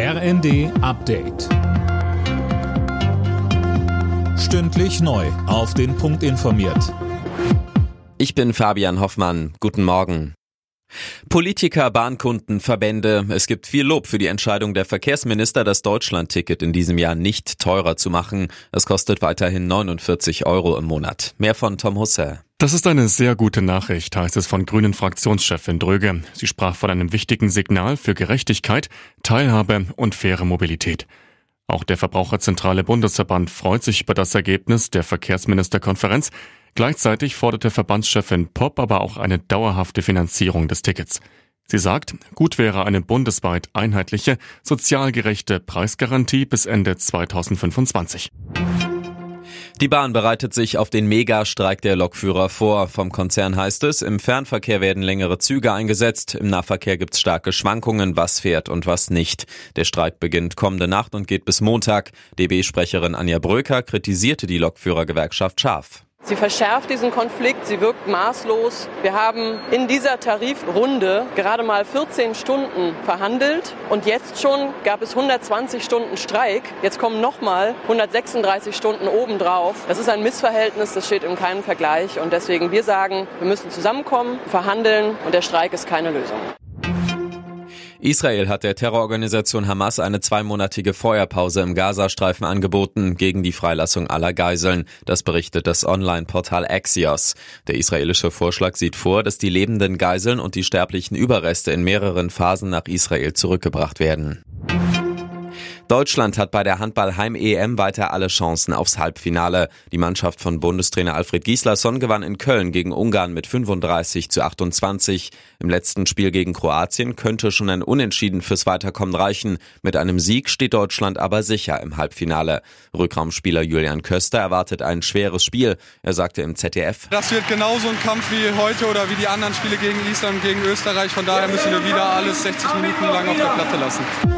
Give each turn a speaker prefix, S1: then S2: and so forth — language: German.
S1: RND Update. Stündlich neu. Auf den Punkt informiert.
S2: Ich bin Fabian Hoffmann. Guten Morgen. Politiker, Bahnkunden, Verbände. Es gibt viel Lob für die Entscheidung der Verkehrsminister, das Deutschlandticket in diesem Jahr nicht teurer zu machen. Es kostet weiterhin 49 Euro im Monat. Mehr von Tom Husse.
S3: Das ist eine sehr gute Nachricht, heißt es von Grünen Fraktionschefin Dröge. Sie sprach von einem wichtigen Signal für Gerechtigkeit, Teilhabe und faire Mobilität. Auch der Verbraucherzentrale Bundesverband freut sich über das Ergebnis der Verkehrsministerkonferenz. Gleichzeitig forderte Verbandschefin Popp aber auch eine dauerhafte Finanzierung des Tickets. Sie sagt, gut wäre eine bundesweit einheitliche, sozial gerechte Preisgarantie bis Ende 2025.
S2: Die Bahn bereitet sich auf den Megastreik der Lokführer vor. Vom Konzern heißt es, im Fernverkehr werden längere Züge eingesetzt, im Nahverkehr gibt es starke Schwankungen, was fährt und was nicht. Der Streik beginnt kommende Nacht und geht bis Montag. DB-Sprecherin Anja Bröker kritisierte die Lokführergewerkschaft scharf.
S4: Sie verschärft diesen Konflikt, sie wirkt maßlos. Wir haben in dieser Tarifrunde gerade mal 14 Stunden verhandelt und jetzt schon gab es 120 Stunden Streik. Jetzt kommen nochmal 136 Stunden obendrauf. Das ist ein Missverhältnis, das steht in keinem Vergleich und deswegen wir sagen, wir müssen zusammenkommen, verhandeln und der Streik ist keine Lösung.
S2: Israel hat der Terrororganisation Hamas eine zweimonatige Feuerpause im Gazastreifen angeboten gegen die Freilassung aller Geiseln. Das berichtet das Online-Portal Axios. Der israelische Vorschlag sieht vor, dass die lebenden Geiseln und die sterblichen Überreste in mehreren Phasen nach Israel zurückgebracht werden. Deutschland hat bei der Handball-Heim-EM weiter alle Chancen aufs Halbfinale. Die Mannschaft von Bundestrainer Alfred Gislason gewann in Köln gegen Ungarn mit 35 zu 28. Im letzten Spiel gegen Kroatien könnte schon ein Unentschieden fürs Weiterkommen reichen. Mit einem Sieg steht Deutschland aber sicher im Halbfinale. Rückraumspieler Julian Köster erwartet ein schweres Spiel. Er sagte im ZDF.
S5: Das wird genauso ein Kampf wie heute oder wie die anderen Spiele gegen Island gegen Österreich. Von daher müssen wir wieder alles 60 Minuten lang auf der Platte lassen.